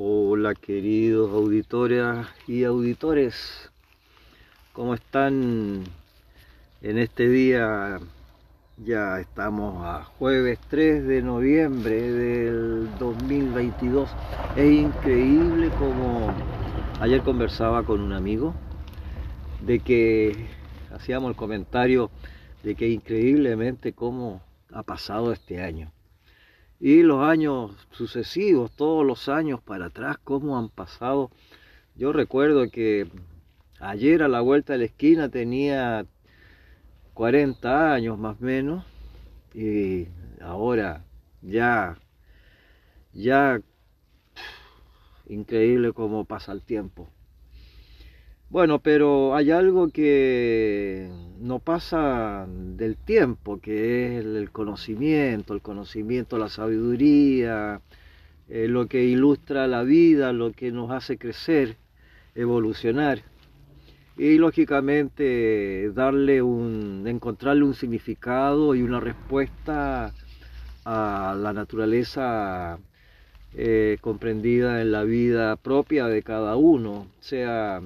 Hola queridos auditoras y auditores, ¿cómo están en este día? Ya estamos a jueves 3 de noviembre del 2022. Es increíble como ayer conversaba con un amigo de que hacíamos el comentario de que increíblemente cómo ha pasado este año. Y los años sucesivos, todos los años para atrás, cómo han pasado. Yo recuerdo que ayer a la vuelta de la esquina tenía 40 años más o menos y ahora ya, ya, increíble cómo pasa el tiempo. Bueno, pero hay algo que no pasa del tiempo, que es el conocimiento, el conocimiento, la sabiduría, eh, lo que ilustra la vida, lo que nos hace crecer, evolucionar. Y lógicamente darle un, encontrarle un significado y una respuesta a la naturaleza eh, comprendida en la vida propia de cada uno, sea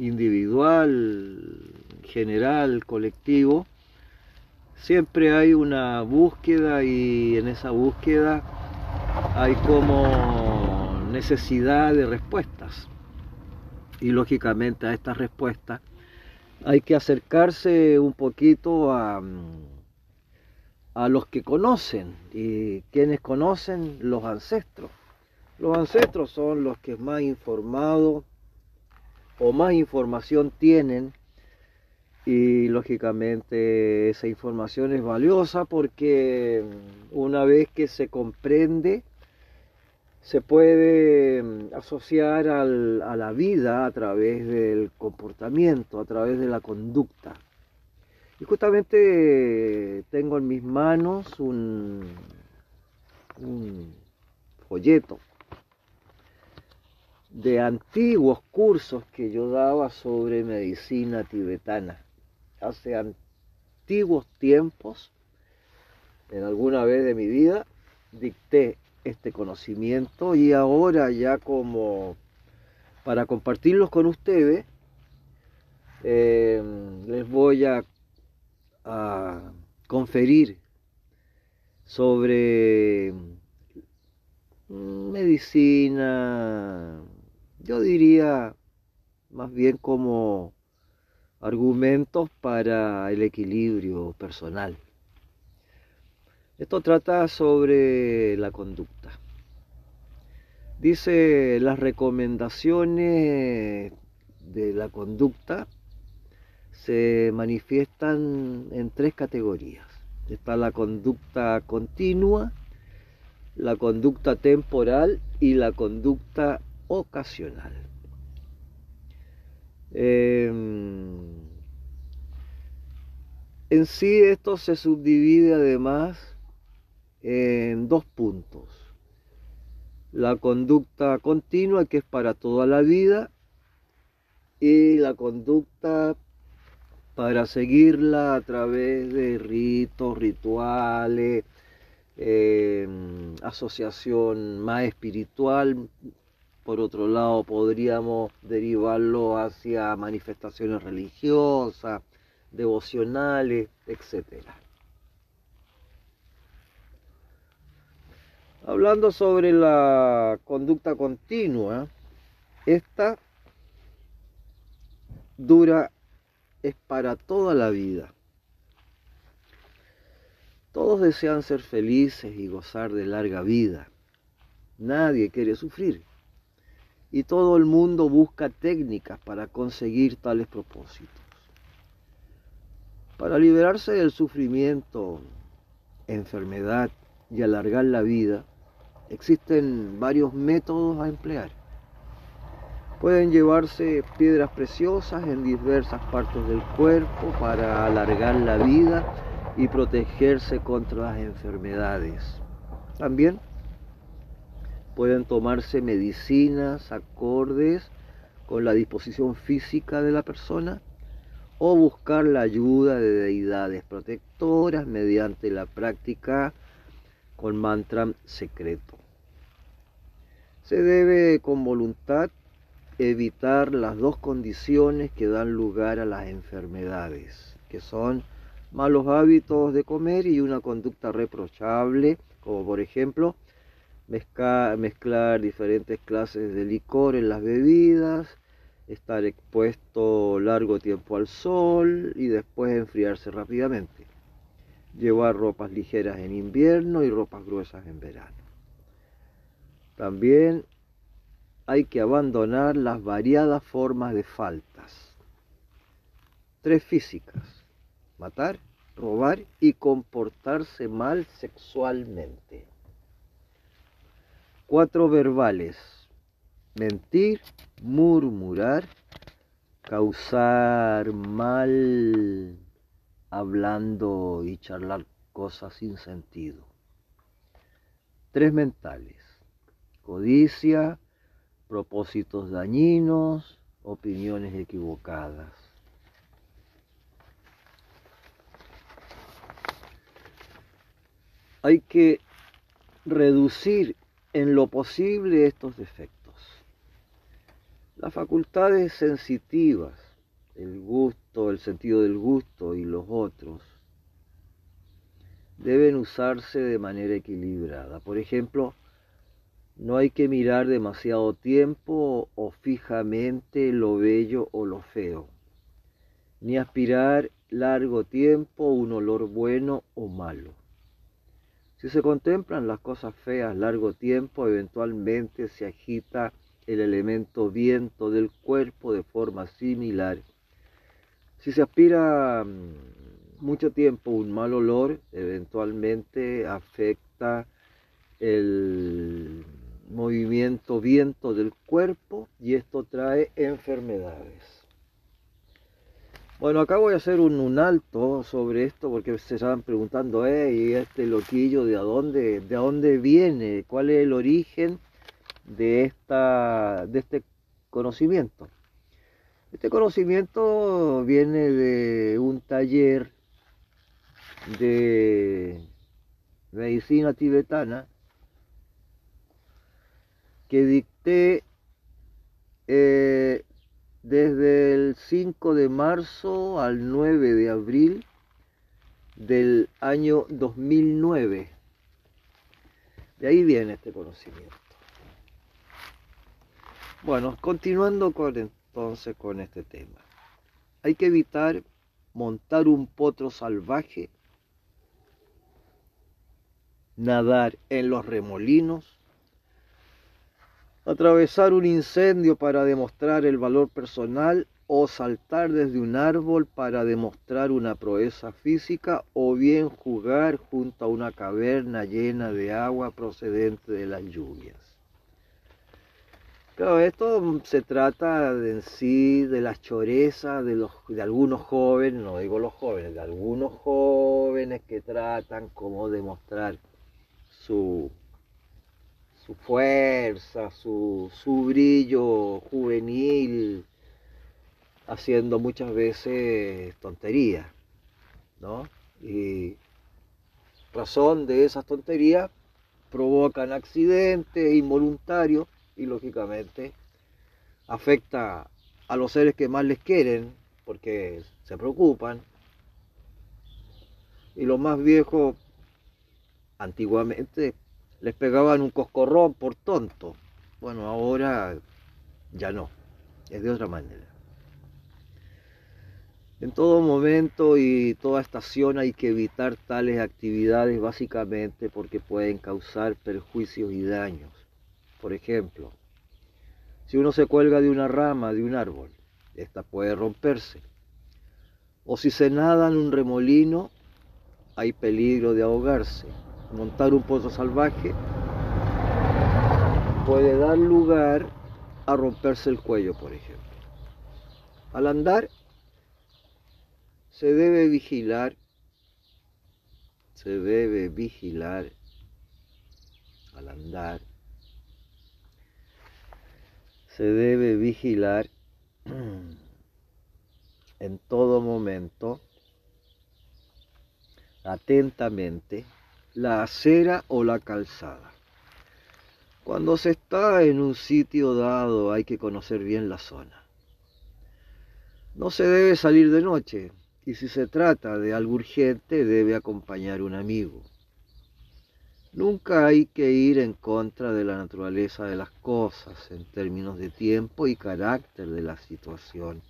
individual, general, colectivo, siempre hay una búsqueda y en esa búsqueda hay como necesidad de respuestas. Y lógicamente a estas respuestas hay que acercarse un poquito a, a los que conocen. Y quienes conocen los ancestros. Los ancestros son los que más informados o más información tienen y lógicamente esa información es valiosa porque una vez que se comprende se puede mm, asociar a la vida a través del comportamiento, a través de la conducta. Y justamente tengo en mis manos un, un folleto de antiguos cursos que yo daba sobre medicina tibetana. Hace antiguos tiempos, en alguna vez de mi vida, dicté este conocimiento y ahora ya como para compartirlos con ustedes, eh, les voy a, a conferir sobre medicina, yo diría más bien como argumentos para el equilibrio personal. Esto trata sobre la conducta. Dice las recomendaciones de la conducta se manifiestan en tres categorías. Está la conducta continua, la conducta temporal y la conducta ocasional. Em, en sí esto se subdivide además en dos puntos. La conducta continua que es para toda la vida y la conducta para seguirla a través de ritos, rituales, em, asociación más espiritual, por otro lado, podríamos derivarlo hacia manifestaciones religiosas, devocionales, etc. Hablando sobre la conducta continua, esta dura, es para toda la vida. Todos desean ser felices y gozar de larga vida. Nadie quiere sufrir y todo el mundo busca técnicas para conseguir tales propósitos. Para liberarse del sufrimiento, enfermedad y alargar la vida, existen varios métodos a emplear. Pueden llevarse piedras preciosas en diversas partes del cuerpo para alargar la vida y protegerse contra las enfermedades. También Pueden tomarse medicinas acordes con la disposición física de la persona o buscar la ayuda de deidades protectoras mediante la práctica con mantra secreto. Se debe con voluntad evitar las dos condiciones que dan lugar a las enfermedades, que son malos hábitos de comer y una conducta reprochable, como por ejemplo mezclar, diferentes clases de licor en las bebidas, estar expuesto largo tiempo al sol y después enfriarse rápidamente. Llevar ropas ligeras en invierno y ropas gruesas en verano. También hay que abandonar las variadas formas de faltas. Tres físicas. Matar, robar y comportarse mal sexualmente. Cuatro verbales. Mentir, murmurar, causar mal hablando y charlar cosas sin sentido. Tres mentales. Codicia, propósitos dañinos, opiniones equivocadas. Hay que reducir en lo posible estos defectos. Las facultades sensitivas, el gusto, el sentido del gusto y los otros, deben usarse de manera equilibrada. Por ejemplo, no hay que mirar demasiado tiempo o fijamente lo bello o lo feo, ni aspirar largo tiempo un olor bueno o malo. Si se contemplan las cosas feas largo tiempo, eventualmente se agita el elemento viento del cuerpo de forma similar. Si se aspira mm, mucho tiempo un mal olor, eventualmente afecta el movimiento viento del cuerpo y esto trae enfermedades. Bueno, acá voy a hacer un, alto sobre esto porque se estaban preguntando, eh, ¿y este loquillo de dónde, de dónde viene? ¿Cuál es el origen de, esta, de este conocimiento? Este conocimiento viene de un taller de medicina tibetana que dicté eh, desde el 5 de marzo al 9 de abril del año 2009. De ahí viene este conocimiento. Bueno, continuando con entonces con este tema. Hay que evitar montar un potro salvaje, nadar en los remolinos, atravesar un incendio para demostrar el valor personal o saltar desde un árbol para demostrar una proeza física o bien jugar junto a una caverna llena de agua procedente de las lluvias. Claro, esto se trata en sí de las chorezas de, los, de algunos jóvenes, no digo los jóvenes, de algunos jóvenes que tratan como demostrar su su fuerza, su, brillo juvenil, haciendo muchas veces tonterías, ¿no? Y razón de esas tonterías provocan accidentes involuntarios y lógicamente afecta a los seres que más les quieren porque se preocupan. Y los más viejos antiguamente les pegaban un coscorrón por tonto. Bueno, ahora ya no, es de otra manera. En todo momento y toda estación hay que evitar tales actividades básicamente porque pueden causar perjuicios y daños. Por ejemplo, si uno se cuelga de una rama de un árbol, esta puede romperse. O si se nada en un remolino, hay peligro de ahogarse montar un pozo salvaje puede dar lugar a romperse el cuello, por ejemplo. Al andar se debe vigilar, se debe vigilar al andar, se debe vigilar en todo momento, atentamente, la acera o la calzada. Cuando se está en un sitio dado hay que conocer bien la zona. No se debe salir de noche y si se trata de algo urgente debe acompañar un amigo. Nunca hay que ir en contra de la naturaleza de las cosas en términos de tiempo y carácter de la situación.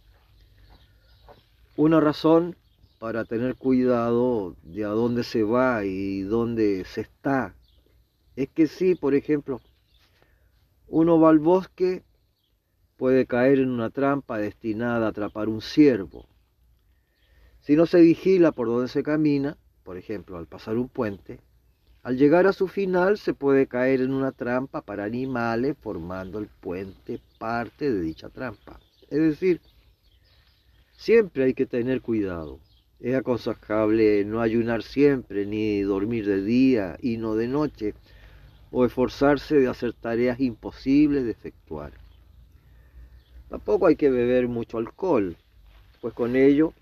Una razón para tener cuidado de a dónde se va y dónde se está es que si, por ejemplo, uno va al bosque, puede caer en una trampa destinada a atrapar un ciervo. Si no se vigila por dónde se camina, por ejemplo, al pasar un puente, al llegar a su final se puede caer en una trampa para animales formando el puente parte de dicha trampa. Es decir, siempre hay que tener cuidado. Es aconsejable no ayunar siempre, ni dormir de día y no de noche, o esforzarse de hacer tareas imposibles de efectuar. Tampoco hay que beber mucho alcohol, pues con ello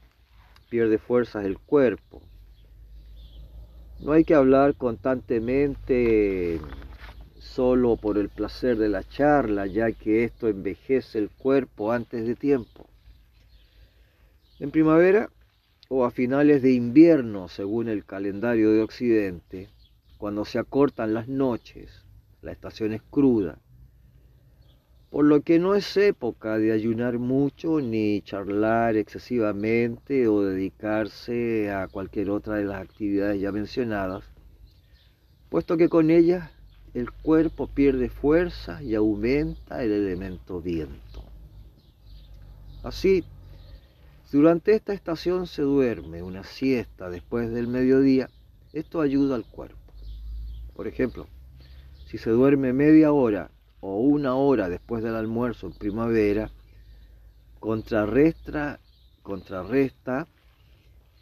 pierde fuerzas el cuerpo. No hay que hablar constantemente solo por el placer de la charla, ya que esto envejece el cuerpo antes de tiempo. En primavera o a finales de invierno, según el calendario de Occidente, cuando se acortan las noches, la estación es cruda, por lo que no es época de ayunar mucho ni charlar excesivamente o dedicarse a cualquier otra de las actividades ya mencionadas, puesto que con ellas el cuerpo pierde fuerza y aumenta el elemento viento. Así, durante esta estación se duerme una siesta después del mediodía, esto ayuda al cuerpo. Por ejemplo, si se duerme media hora o una hora después del almuerzo en primavera, contrarresta, contrarresta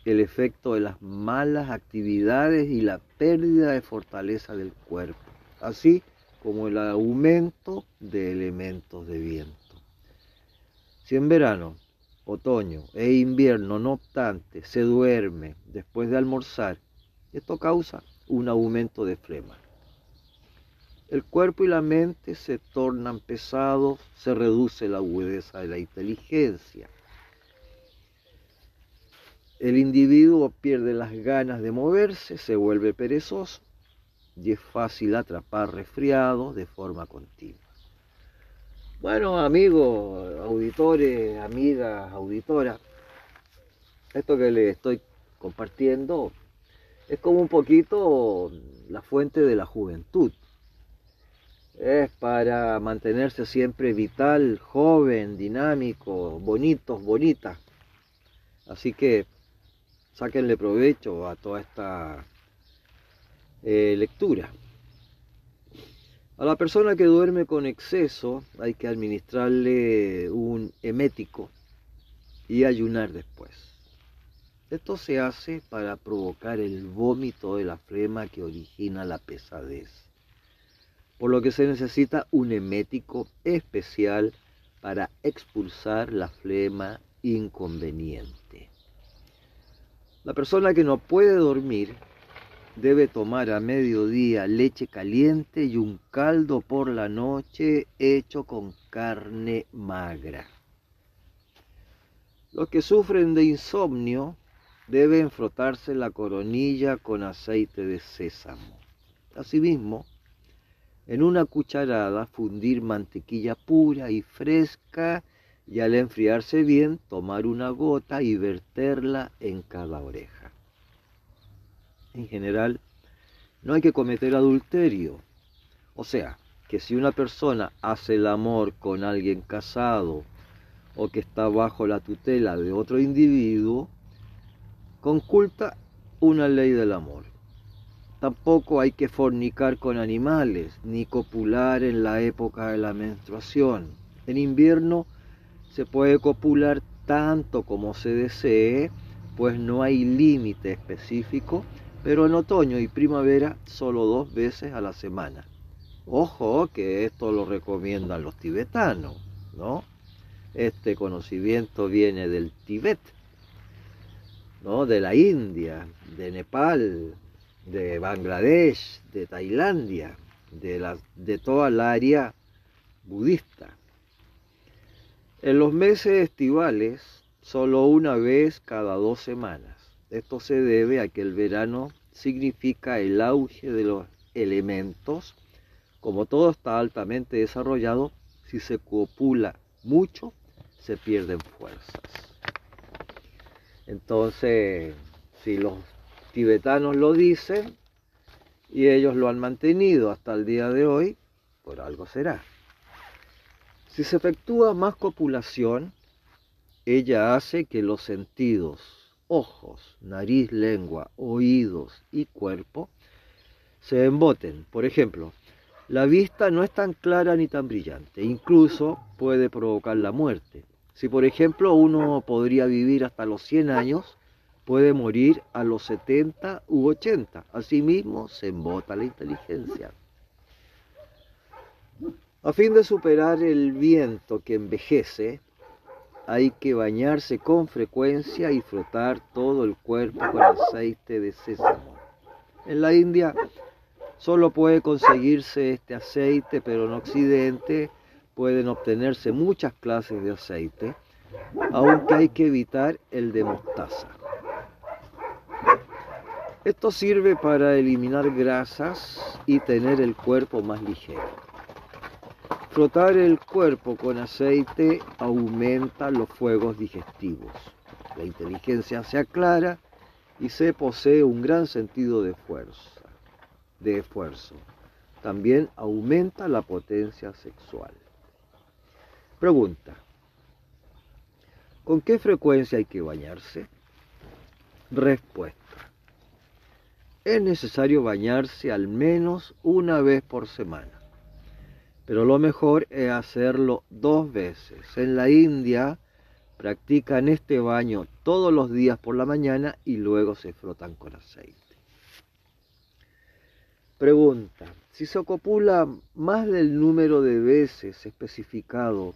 el efecto de las malas actividades y la pérdida de fortaleza del cuerpo, así como el aumento de elementos de viento. Si en verano, otoño e invierno, no obstante, se duerme después de almorzar, esto causa un aumento de flema el cuerpo y la mente se tornan pesados, se reduce la agudeza de la inteligencia. El individuo pierde las ganas de moverse, se vuelve perezoso y es fácil atrapar resfriados de forma continua. Bueno, amigos, auditores, amigas, auditoras, esto que les estoy compartiendo es como un poquito la fuente de la juventud es para mantenerse siempre vital, joven, dinámico, bonitos, bonitas. Así que sáquenle provecho a toda esta eh, lectura. A la persona que duerme con exceso hay que administrarle un emético y ayunar después. Esto se hace para provocar el vómito de la flema que origina la pesadez por lo que se necesita un emético especial para expulsar la flema inconveniente. La persona que no puede dormir debe tomar a mediodía leche caliente y un caldo por la noche hecho con carne magra. Los que sufren de insomnio deben frotarse la coronilla con aceite de sésamo. Asimismo, en una cucharada fundir mantequilla pura y fresca y al enfriarse bien tomar una gota y verterla en cada oreja. En general, no hay que cometer adulterio. O sea, que si una persona hace el amor con alguien casado o que está bajo la tutela de otro individuo, conculta una ley del amor. Tampoco hay que fornicar con animales, ni copular en la época de la menstruación. En invierno se puede copular tanto como se desee, pues no hay límite específico, pero en otoño y primavera solo dos veces a la semana. Ojo que esto lo recomiendan los tibetanos, ¿no? Este conocimiento viene del Tibet, ¿no? De la India, de Nepal, de Bangladesh, de Tailandia. de, la, de toda el área budista. En los meses estivales, solo una vez cada dos semanas. Esto se debe a que el verano significa el auge de los elementos. Como todo está altamente desarrollado, si se copula mucho, se pierden fuerzas. Entonces, si los tibetanos lo dicen y ellos lo han mantenido hasta el día de hoy, por algo será. Si se efectúa más copulación, ella hace que los sentidos, ojos, nariz, lengua, oídos y cuerpo se emboten. Por ejemplo, la vista no es tan clara ni tan brillante, incluso puede provocar la muerte. Si por ejemplo uno podría vivir hasta los 100 años, puede morir a los 70 u 80. Asimismo, se embota la inteligencia. A fin de superar el viento que envejece, hay que bañarse con frecuencia y frotar todo el cuerpo con aceite de sésamo. En la India solo puede conseguirse este aceite, pero en Occidente pueden obtenerse muchas clases de aceite, aunque hay que evitar el de mostaza. Esto sirve para eliminar grasas y tener el cuerpo más ligero. Frotar el cuerpo con aceite aumenta los fuegos digestivos. La inteligencia se aclara y se posee un gran sentido de fuerza, de esfuerzo. También aumenta la potencia sexual. Pregunta. ¿Con qué frecuencia hay que bañarse? Respuesta. Es necesario bañarse al menos una vez por semana, pero lo mejor es hacerlo dos veces. En la India practican este baño todos los días por la mañana y luego se frotan con aceite. Pregunta, si se copula más del número de veces especificado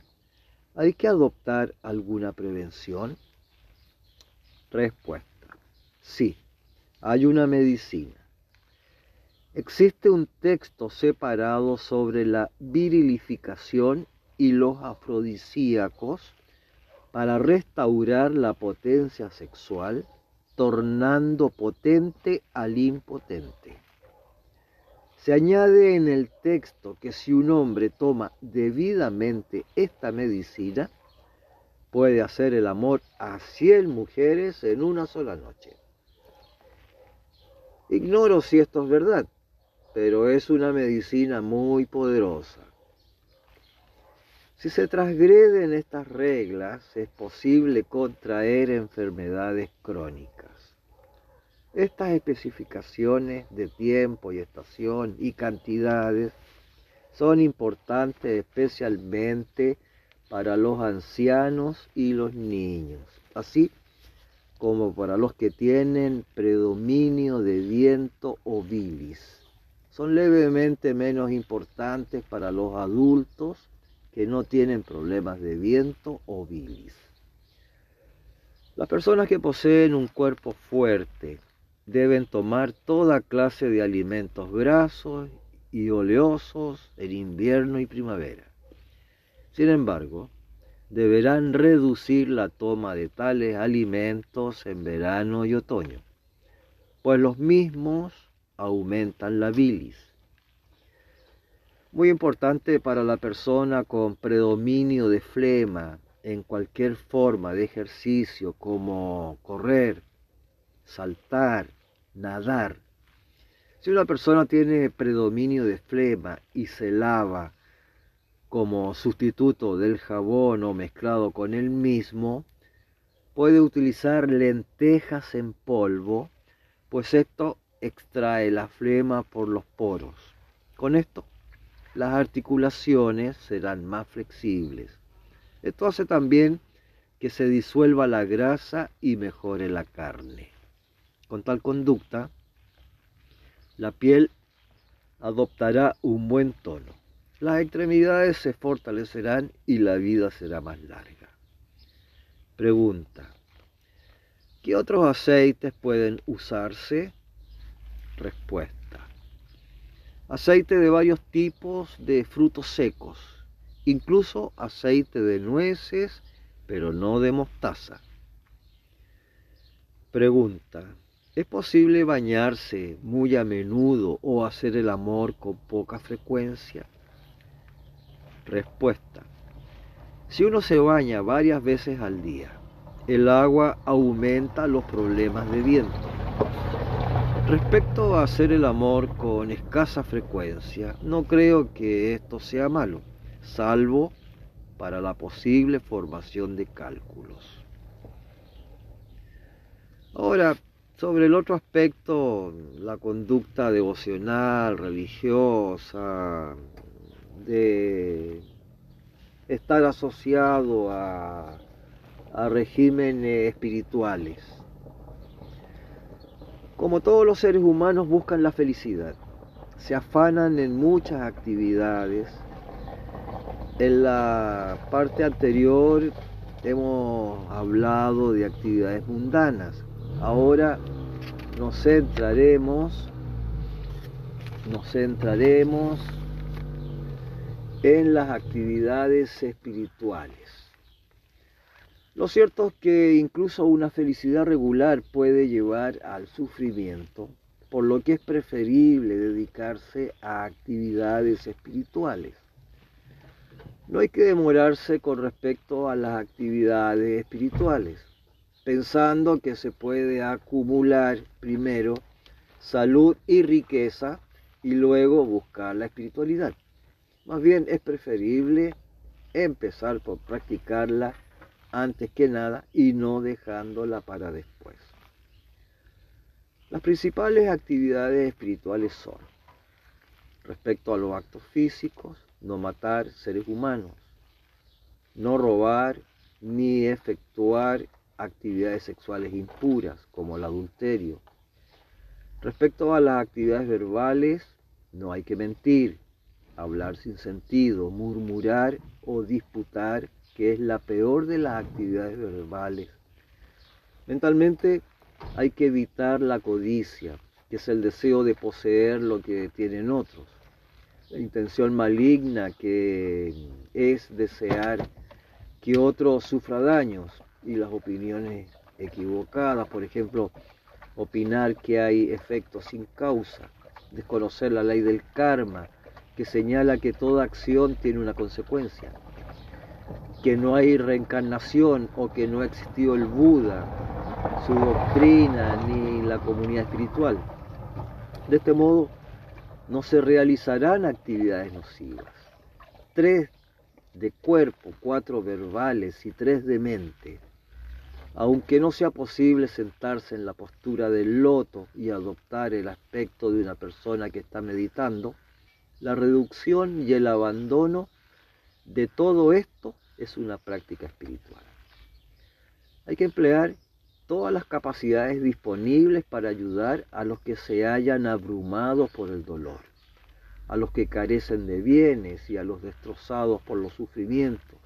¿Hay que adoptar alguna prevención? Respuesta. Sí, hay una medicina. Existe un texto separado sobre la virilificación y los afrodisíacos para restaurar la potencia sexual, tornando potente al impotente. Se añade en el texto que si un hombre toma debidamente esta medicina, puede hacer el amor a 100 mujeres en una sola noche. Ignoro si esto es verdad, pero es una medicina muy poderosa. Si se transgreden estas reglas, es posible contraer enfermedades crónicas. Estas especificaciones de tiempo y estación y cantidades son importantes especialmente para los ancianos y los niños, así como para los que tienen predominio de viento o bilis. Son levemente menos importantes para los adultos que no tienen problemas de viento o bilis. Las personas que poseen un cuerpo fuerte, deben tomar toda clase de alimentos grasos y oleosos en invierno y primavera. Sin embargo, deberán reducir la toma de tales alimentos en verano y otoño, pues los mismos aumentan la bilis. Muy importante para la persona con predominio de flema en cualquier forma de ejercicio como correr, saltar, nadar. Si una persona tiene predominio de flema y se lava como sustituto del jabón o mezclado con el mismo, puede utilizar lentejas en polvo, pues esto extrae la flema por los poros. Con esto, las articulaciones serán más flexibles. Esto hace también que se disuelva la grasa y mejore la carne. Con tal conducta, la piel adoptará un buen tono. Las extremidades se fortalecerán y la vida será más larga. Pregunta. ¿Qué otros aceites pueden usarse? Respuesta. aceite de varios tipos de frutos secos, incluso aceite de nueces, pero no de mostaza. Pregunta, ¿es posible bañarse muy a menudo o hacer el amor con poca frecuencia? Respuesta, si uno se baña varias veces al día, el agua aumenta los problemas de viento. Respecto a hacer el amor con escasa frecuencia, no creo que esto sea malo, salvo para la posible formación de cálculos. Ahora, sobre el otro aspecto, la conducta devocional, religiosa, de estar asociado a, a regímenes espirituales. Como todos los seres humanos buscan la felicidad, se afanan en muchas actividades. En la parte anterior hemos hablado de actividades mundanas. Ahora nos centraremos, nos centraremos en las actividades espirituales. Lo cierto es que incluso una felicidad regular puede llevar al sufrimiento, por lo que es preferible dedicarse a actividades espirituales. No hay que demorarse con respecto a las actividades espirituales, pensando que se puede acumular primero salud y riqueza y luego buscar la espiritualidad. Más bien es preferible empezar por practicarla antes que nada y no dejándola para después. Las principales actividades espirituales son, respecto a los actos físicos, no matar seres humanos, no robar ni efectuar actividades sexuales impuras como el adulterio. Respecto a las actividades verbales, no hay que mentir, hablar sin sentido, murmurar o disputar, que es la peor de las actividades verbales. Mentalmente hay que evitar la codicia, que es el deseo de poseer lo que tienen otros. La intención maligna que es desear que otro sufra daños y las opiniones equivocadas, por ejemplo, opinar que hay efectos sin causa, desconocer la ley del karma, que señala que toda acción tiene una consecuencia, que no hay reencarnación o que no ha existido el Buda, su doctrina ni la comunidad espiritual. De este modo, no se realizarán actividades nocivas. Tres de cuerpo, cuatro verbales y tres de mente. Aunque no sea posible sentarse en la postura del loto y adoptar el aspecto de una persona que está meditando, la reducción y el abandono de todo esto es una práctica espiritual. Hay que emplear todas las capacidades disponibles para ayudar a los que se hayan abrumado por el dolor, a los que carecen de bienes y a los destrozados por los sufrimientos.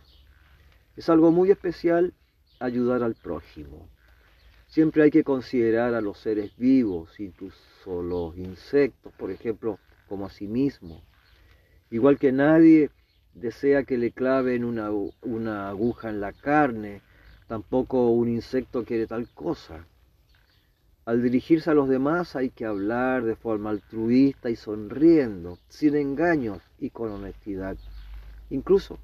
Es algo muy especial ayudar al prójimo. Siempre hay que considerar a los seres vivos, incluso los insectos, por ejemplo, como a sí mismo. Igual que nadie desea que le claven una, una aguja en la carne, tampoco un insecto quiere tal cosa. Al dirigirse a los demás hay que hablar de forma altruista y sonriendo, sin engaños y con honestidad. Incluso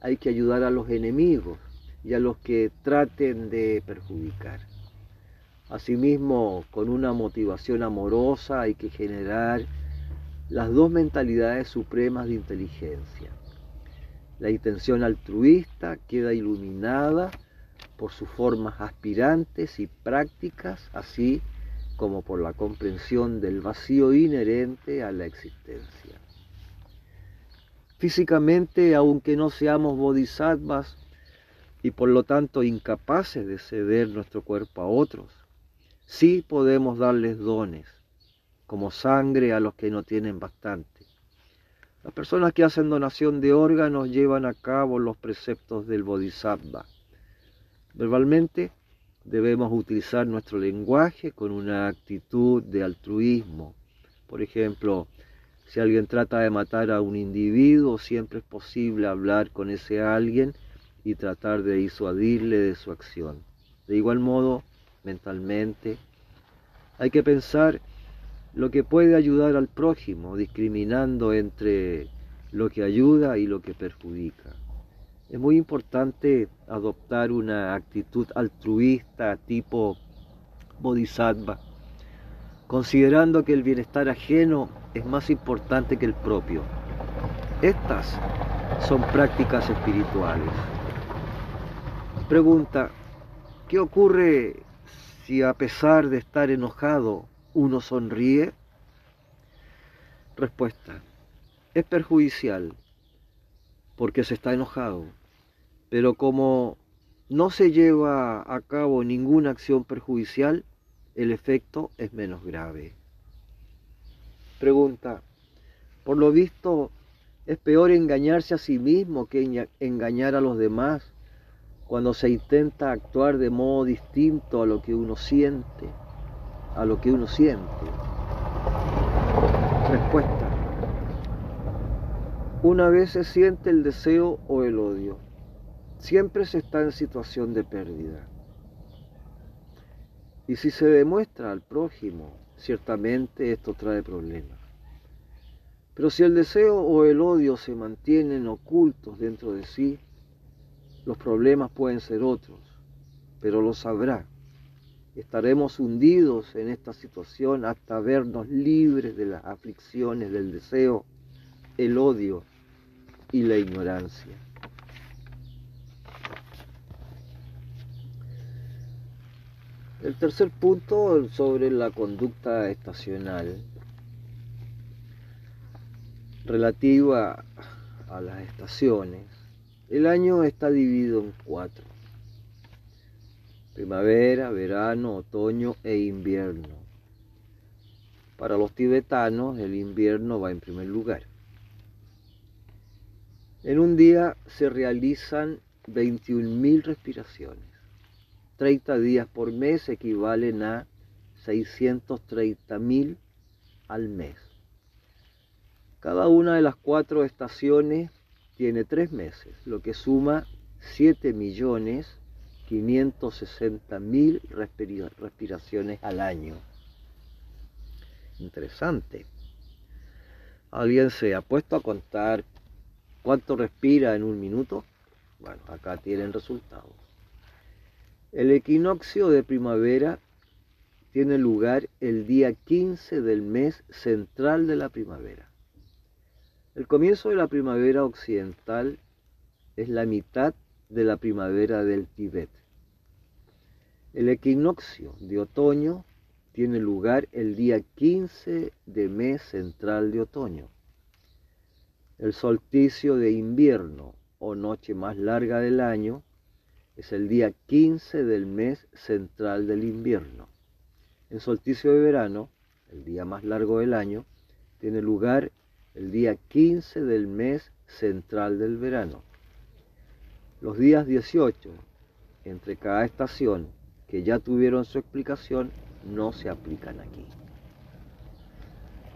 hay que ayudar a los enemigos y a los que traten de perjudicar. Asimismo, con una motivación amorosa hay que generar las dos mentalidades supremas de inteligencia. La intención altruista queda iluminada por sus formas aspirantes y prácticas, así como por la comprensión del vacío inherente a la existencia. Físicamente, aunque no seamos bodhisattvas y por lo tanto incapaces de ceder nuestro cuerpo a otros, sí podemos darles dones como sangre a los que no tienen bastante. Las personas que hacen donación de órganos llevan a cabo los preceptos del Bodhisattva. Verbalmente debemos utilizar nuestro lenguaje con una actitud de altruismo. Por ejemplo, Si alguien trata de matar a un individuo, siempre es posible hablar con ese alguien y tratar de disuadirle de su acción. De igual modo, mentalmente, hay que pensar lo que puede ayudar al prójimo, discriminando entre lo que ayuda y lo que perjudica. Es muy importante adoptar una actitud altruista tipo bodhisattva, considerando que el bienestar ajeno es más importante que el propio. Estas son prácticas espirituales. Pregunta, ¿qué ocurre si a pesar de estar enojado uno sonríe? Respuesta, es perjudicial porque se está enojado pero como no se lleva a cabo ninguna acción perjudicial, el efecto es menos grave. Pregunta, por lo visto, ¿es peor engañarse a sí mismo que engañar a los demás cuando se intenta actuar de modo distinto a lo que uno siente, a lo que uno siente? Respuesta. Una vez se siente el deseo o el odio siempre se está en situación de pérdida. Y si se demuestra al prójimo, ciertamente esto trae problemas. Pero si el deseo o el odio se mantienen ocultos dentro de sí, los problemas pueden ser otros, pero lo sabrá. Estaremos hundidos en esta situación hasta vernos libres de las aflicciones del deseo, el odio y la ignorancia. El tercer punto sobre la conducta estacional relativa a las estaciones. El año está dividido en cuatro. Primavera, verano, otoño e invierno. Para los tibetanos el invierno va en primer lugar. En un día se realizan 21.000 respiraciones. 30 días por mes equivalen a 630 mil al mes. Cada una de las cuatro estaciones tiene tres meses, lo que suma 7 millones 560 mil respiraciones al año. Interesante. ¿Alguien se ha puesto a contar cuánto respira en un minuto? Bueno, acá tienen resultados. El equinoccio de primavera tiene lugar el día 15 del mes central de la primavera. El comienzo de la primavera occidental es la mitad de la primavera del Tíbet. El equinoccio de otoño tiene lugar el día 15 de mes central de otoño. El solsticio de invierno o noche más larga del año es el día 15 del mes central del invierno. El solsticio de verano, el día más largo del año, tiene lugar el día 15 del mes central del verano. Los días 18 entre cada estación que ya tuvieron su explicación no se aplican aquí.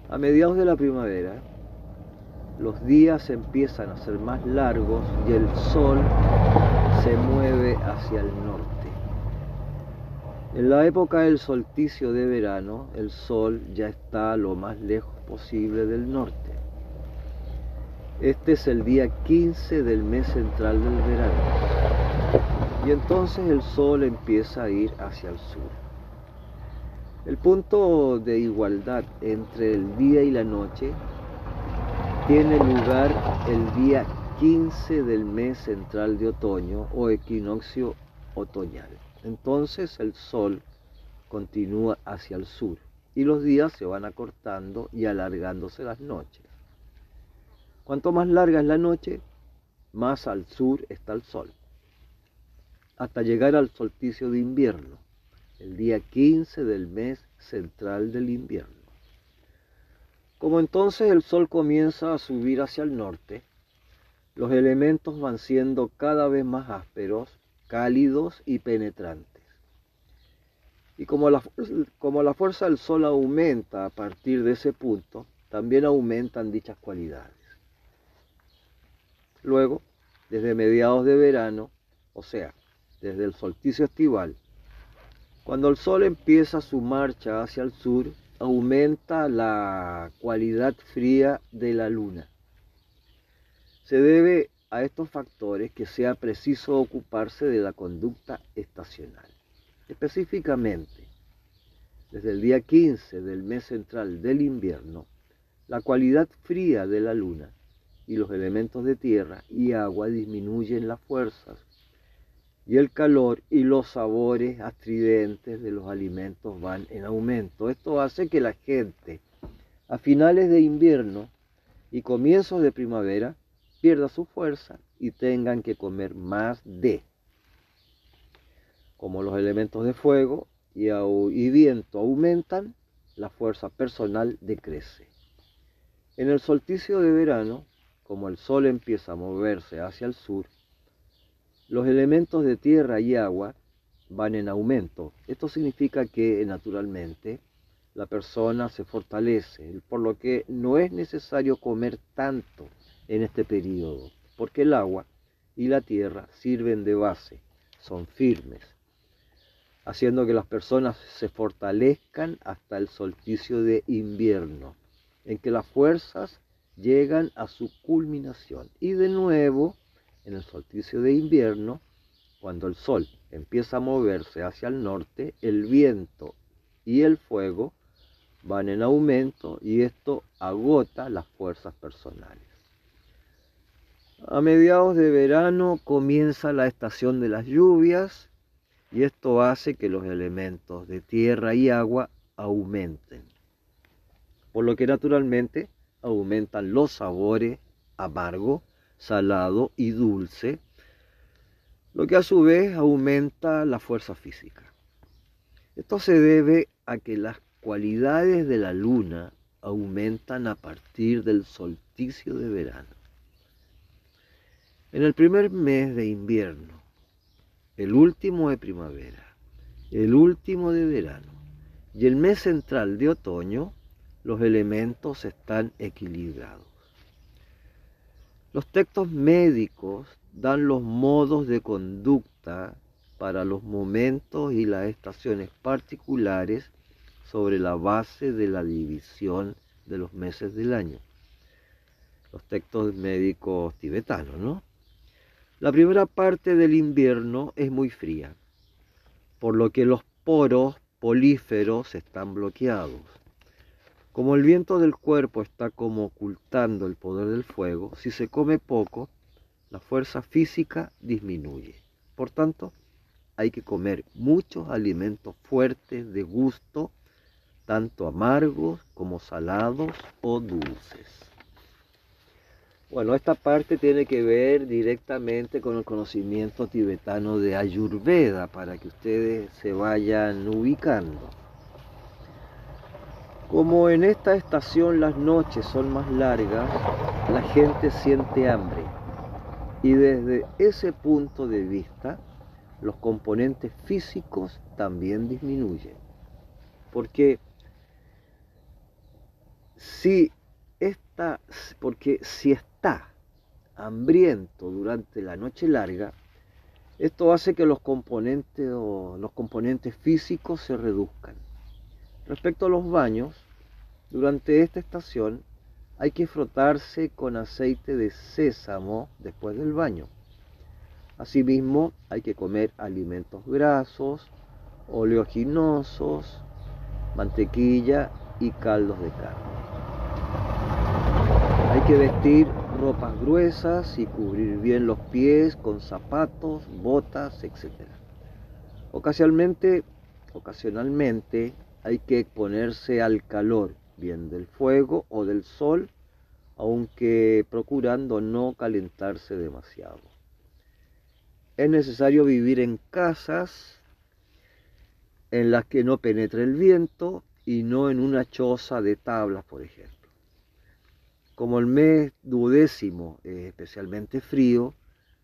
A mediados de la primavera, los días empiezan a ser más largos y el sol se mueve hacia el norte. En la época del solsticio de verano, el sol ya está lo más lejos posible del norte. Este es el día 15 del mes central del verano. Y entonces el sol empieza a ir hacia el sur. El punto de igualdad entre el día y la noche tiene lugar el día 15 del mes central de otoño o equinoccio otoñal. Entonces el sol continúa hacia el sur y los días se van acortando y alargándose las noches. Cuanto más larga es la noche, más al sur está el sol, hasta llegar al solsticio de invierno, el día 15 del mes central del invierno. Como entonces el sol comienza a subir hacia el norte, los elementos van siendo cada vez más ásperos, cálidos y penetrantes. Y como la, como la fuerza del Sol aumenta a partir de ese punto, también aumentan dichas cualidades. Luego, desde mediados de verano, o sea, desde el solsticio estival, cuando el sol empieza su marcha hacia el sur, aumenta la cualidad fría de la luna. Se debe a estos factores que sea preciso ocuparse de la conducta estacional. Específicamente, desde el día 15 del mes central del invierno, la cualidad fría de la luna y los elementos de tierra y agua disminuyen las fuerzas y el calor y los sabores astridentes de los alimentos van en aumento. Esto hace que la gente a finales de invierno y comienzos de primavera pierda su fuerza y tengan que comer más de, como los elementos de fuego y, y viento aumentan, la fuerza personal decrece. En el solsticio de verano, como el sol empieza a moverse hacia el sur, los elementos de tierra y agua van en aumento. Esto significa que naturalmente la persona se fortalece, por lo que no es necesario comer tanto en este periodo, porque el agua y la tierra sirven de base, son firmes, haciendo que las personas se fortalezcan hasta el solsticio de invierno, en que las fuerzas llegan a su culminación. Y de nuevo, en el solsticio de invierno, cuando el sol empieza a moverse hacia el norte, el viento y el fuego van en aumento y esto agota las fuerzas personales. A mediados de verano comienza la estación de las lluvias y esto hace que los elementos de tierra y agua aumenten, por lo que naturalmente aumentan los sabores amargo, salado y dulce, lo que a su vez aumenta la fuerza física. Esto se debe a que las cualidades de la luna aumentan a partir del solsticio de verano. En el primer mes de invierno, el último de primavera, el último de verano y el mes central de otoño, los elementos están equilibrados. Los textos médicos dan los modos de conducta para los momentos y las estaciones particulares sobre la base de la división de los meses del año. Los textos médicos tibetanos, ¿no? La primera parte del invierno es muy fría, por lo que los poros políferos están bloqueados. Como el viento del cuerpo está como ocultando el poder del fuego, si se come poco, la fuerza física disminuye. Por tanto, hay que comer muchos alimentos fuertes de gusto, tanto amargos como salados o dulces. Bueno, esta parte tiene que ver directamente con el conocimiento tibetano de Ayurveda para que ustedes se vayan ubicando. Como en esta estación las noches son más largas, la gente siente hambre y desde ese punto de vista los componentes físicos también disminuyen. Porque si esta, porque si está hambriento durante la noche larga, esto hace que los componentes, o los componentes físicos se reduzcan. Respecto a los baños, durante esta estación hay que frotarse con aceite de sésamo después del baño. Asimismo, hay que comer alimentos grasos, oleoginosos, mantequilla y caldos de carne. Hay que vestir ropas gruesas y cubrir bien los pies con zapatos, botas, etc. Ocasionalmente, ocasionalmente hay que exponerse al calor, bien del fuego o del sol, aunque procurando no calentarse demasiado. Es necesario vivir en casas en las que no penetre el viento y no en una choza de tablas, por ejemplo. Como el mes duodécimo es especialmente frío,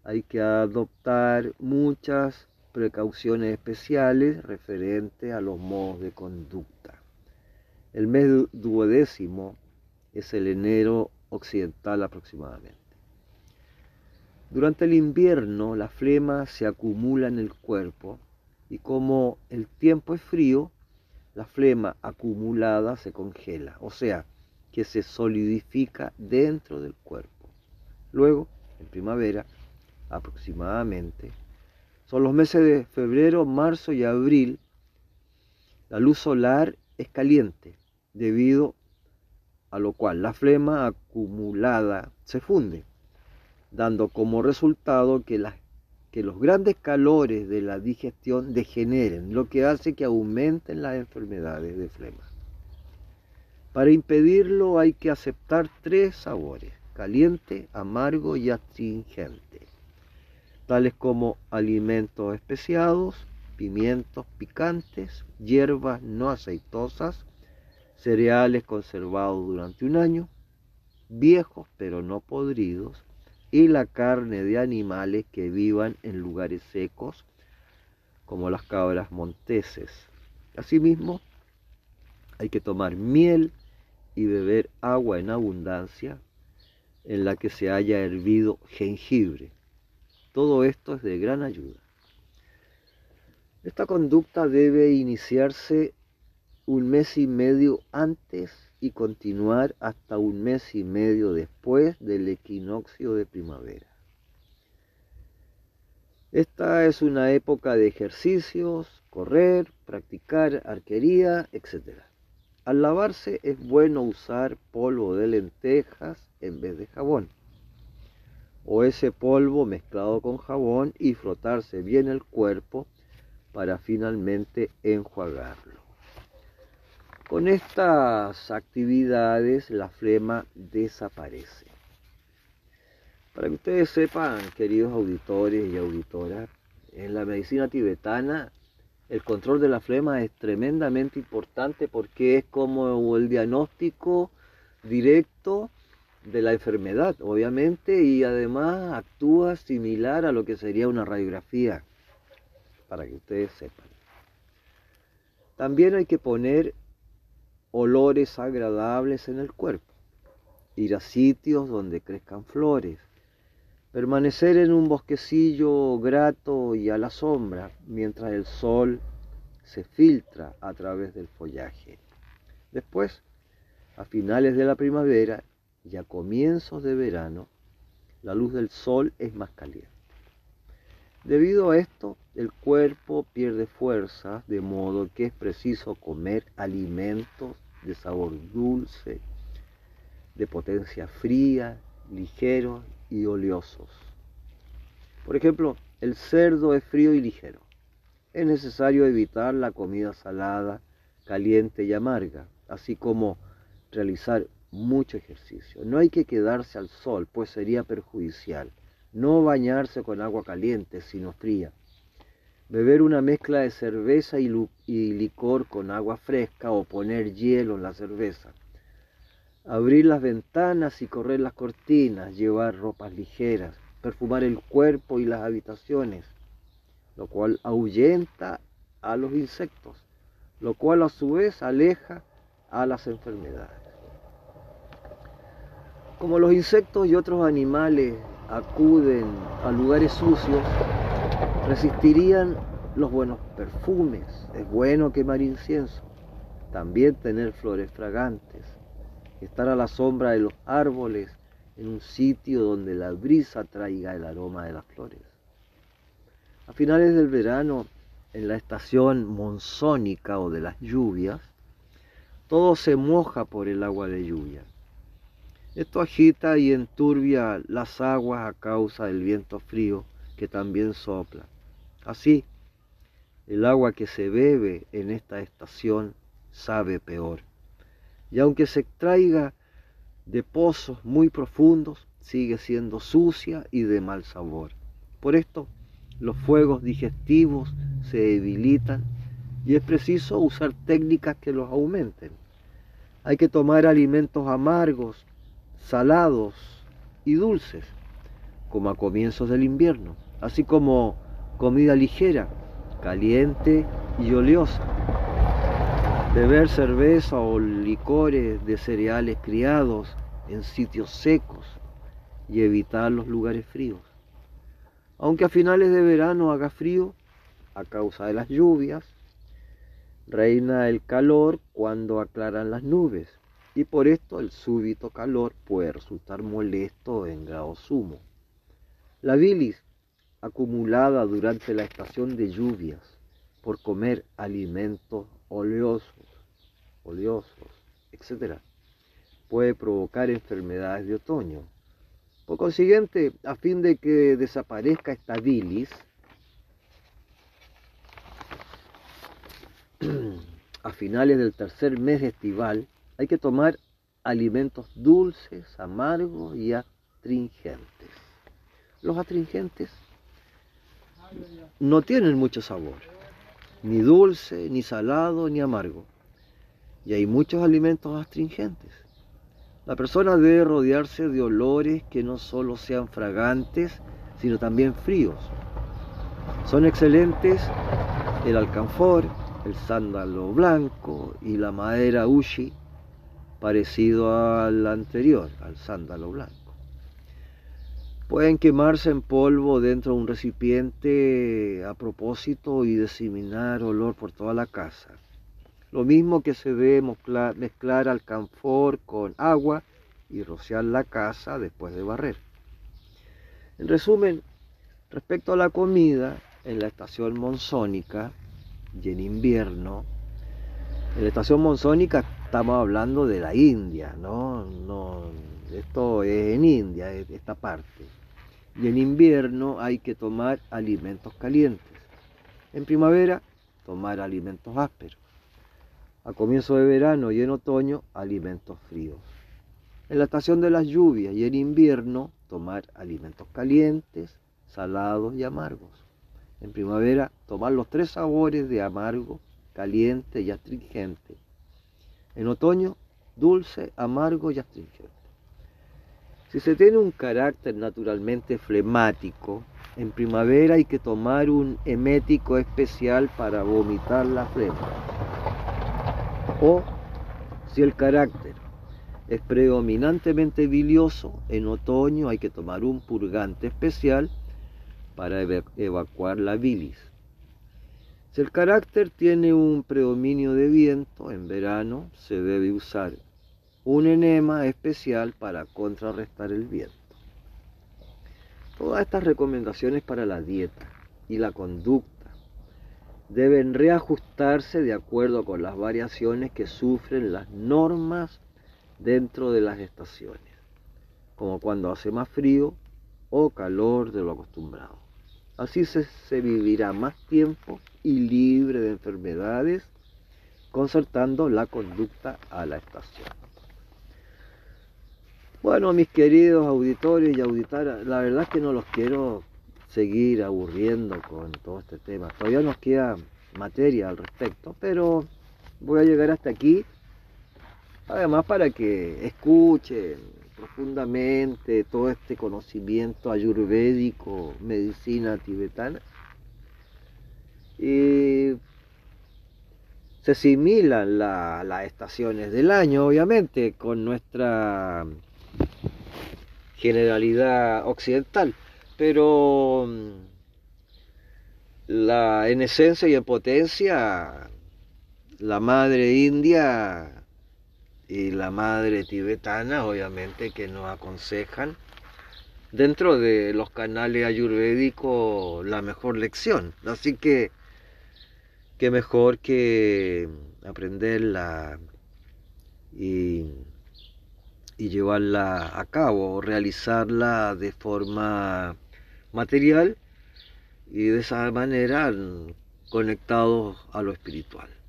hay que adoptar muchas precauciones especiales referentes a los modos de conducta. El mes duodécimo es el enero occidental aproximadamente. Durante el invierno la flema se acumula en el cuerpo y como el tiempo es frío, la flema acumulada se congela, o sea, que se solidifica dentro del cuerpo. Luego, en primavera, aproximadamente, son los meses de febrero, marzo y abril, la luz solar es caliente, debido a lo cual la flema acumulada se funde, dando como resultado que, que los grandes calores de la digestión degeneren, lo que hace que aumenten las enfermedades de flema. Para impedirlo hay que aceptar tres sabores, caliente, amargo y astringente, tales como alimentos especiados, pimientos picantes, hierbas no aceitosas, cereales conservados durante un año, viejos pero no podridos, y la carne de animales que vivan en lugares secos, como las cabras monteses. Asimismo, hay que tomar miel y beber agua en abundancia en la que se haya hervido jengibre. Todo esto es de gran ayuda. Esta conducta debe iniciarse un mes y medio antes y continuar hasta un mes y medio después del equinoccio de primavera. Esta es una época de ejercicios, correr, practicar arquería, etc. Al lavarse es bueno usar polvo de lentejas en vez de jabón. O ese polvo mezclado con jabón y frotarse bien el cuerpo para finalmente enjuagarlo. Con estas actividades la flema desaparece. Para que ustedes sepan, queridos auditores y auditoras, en la medicina tibetana el control de la flema es tremendamente importante porque es como el diagnóstico directo de la enfermedad, obviamente, y además actúa similar a lo que sería una radiografía para que ustedes sepan. También hay que poner olores agradables en el cuerpo, ir a sitios donde crezcan flores, permanecer en un bosquecillo grato y a la sombra mientras el sol se filtra a través del follaje. Después, a finales de la primavera y a comienzos de verano, la luz del sol es más caliente. Debido a esto, el cuerpo pierde fuerza, de modo que es preciso comer alimentos de sabor dulce, de potencia fría, ligeros y oleosos. Por ejemplo, el cerdo es frío y ligero. Es necesario evitar la comida salada, caliente y amarga, así como realizar mucho ejercicio. No hay que quedarse al sol, pues sería perjudicial. No bañarse con agua caliente, sino fría. Beber una mezcla de cerveza y, licor con agua fresca o poner hielo en la cerveza. Abrir las ventanas y correr las cortinas, llevar ropas ligeras, perfumar el cuerpo y las habitaciones, lo cual ahuyenta a los insectos, lo cual a su vez aleja a las enfermedades. Como los insectos y otros animales acuden a lugares sucios, resistirían los buenos perfumes. Es bueno quemar incienso, también tener flores fragantes, estar a la sombra de los árboles en un sitio donde la brisa traiga el aroma de las flores. A finales del verano, en la estación monzónica o de las lluvias, todo se moja por el agua de lluvia. Esto agita y enturbia las aguas a causa del viento frío que también sopla. Así, el agua que se bebe en esta estación sabe peor. Y aunque se extraiga de pozos muy profundos, sigue siendo sucia y de mal sabor. Por esto, los fuegos digestivos se debilitan y es preciso usar técnicas que los aumenten. Hay que tomar alimentos amargos salados y dulces, como a comienzos del invierno, así como comida ligera, caliente y oleosa. beber cerveza o licores de cereales criados en sitios secos y evitar los lugares fríos. Aunque a finales de verano haga frío a causa de las lluvias, reina el calor cuando aclaran las nubes y por esto el súbito calor puede resultar molesto en grado sumo. La bilis acumulada durante la estación de lluvias por comer alimentos oleosos, oleosos, etc., puede provocar enfermedades de otoño. Por consiguiente, a fin de que desaparezca esta bilis, a finales del tercer mes estival, hay que tomar alimentos dulces, amargos y astringentes. Los astringentes no tienen mucho sabor, ni dulce, ni salado, ni amargo. Y hay muchos alimentos astringentes. La persona debe rodearse de olores que no solo sean fragantes, sino también fríos. Son excelentes el alcanfor, el sándalo blanco y la madera ushi, parecido al anterior, al sándalo blanco. Pueden quemarse en polvo dentro de un recipiente a propósito y diseminar olor por toda la casa. Lo mismo que se debe mezclar, alcanfor con agua y rociar la casa después de barrer. En resumen, respecto a la comida, en la estación monzónica y en invierno, en la estación monzónica estamos hablando de la India, ¿no? no esto es en India, esta parte. Y en invierno hay que tomar alimentos calientes. En primavera, tomar alimentos ásperos a comienzo de verano y en otoño alimentos fríos. En la estación de las lluvias y en invierno tomar alimentos calientes, salados y amargos. En primavera tomar los tres sabores de amargo, caliente y astringente. En otoño dulce, amargo y astringente. Si se tiene un carácter naturalmente flemático, en primavera hay que tomar un emético especial para vomitar la flema. O si el carácter es predominantemente bilioso, en otoño hay que tomar un purgante especial para evacuar la bilis. Si el carácter tiene un predominio de viento, en verano se debe usar un enema especial para contrarrestar el viento. Todas estas recomendaciones para la dieta y la conducta deben reajustarse de acuerdo con las variaciones que sufren las normas dentro de las estaciones, como cuando hace más frío o calor de lo acostumbrado. Así se, vivirá más tiempo y libre de enfermedades, concertando la conducta a la estación. Bueno, mis queridos auditores y auditoras, la verdad es que no los quiero seguir aburriendo con todo este tema. Todavía nos queda materia al respecto, pero voy a llegar hasta aquí. Además para que escuchen profundamente todo este conocimiento ayurvédico, medicina tibetana. Y se asimilan las estaciones del año, obviamente, con nuestra generalidad occidental pero mm, la, en esencia y en potencia, la madre india y la madre tibetana, obviamente que nos aconsejan dentro de los canales ayurvédicos la mejor lección. Así que, qué mejor que aprenderla y y llevarla a cabo, realizarla de forma material y de esa manera conectados a lo espiritual.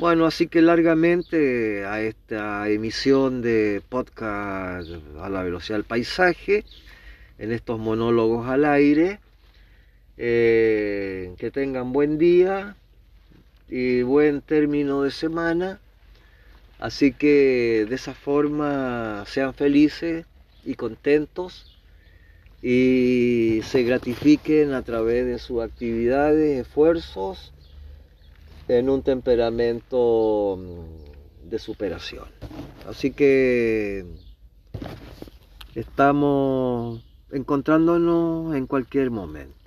Bueno, así que largamente a esta emisión de podcast a la velocidad del paisaje, en estos monólogos al aire, eh, que tengan buen día y buen término de semana. Así que de esa forma sean felices y contentos y se gratifiquen a través de sus actividades, esfuerzos, en un temperamento mm, de superación. Así que estamos encontrándonos en cualquier momento.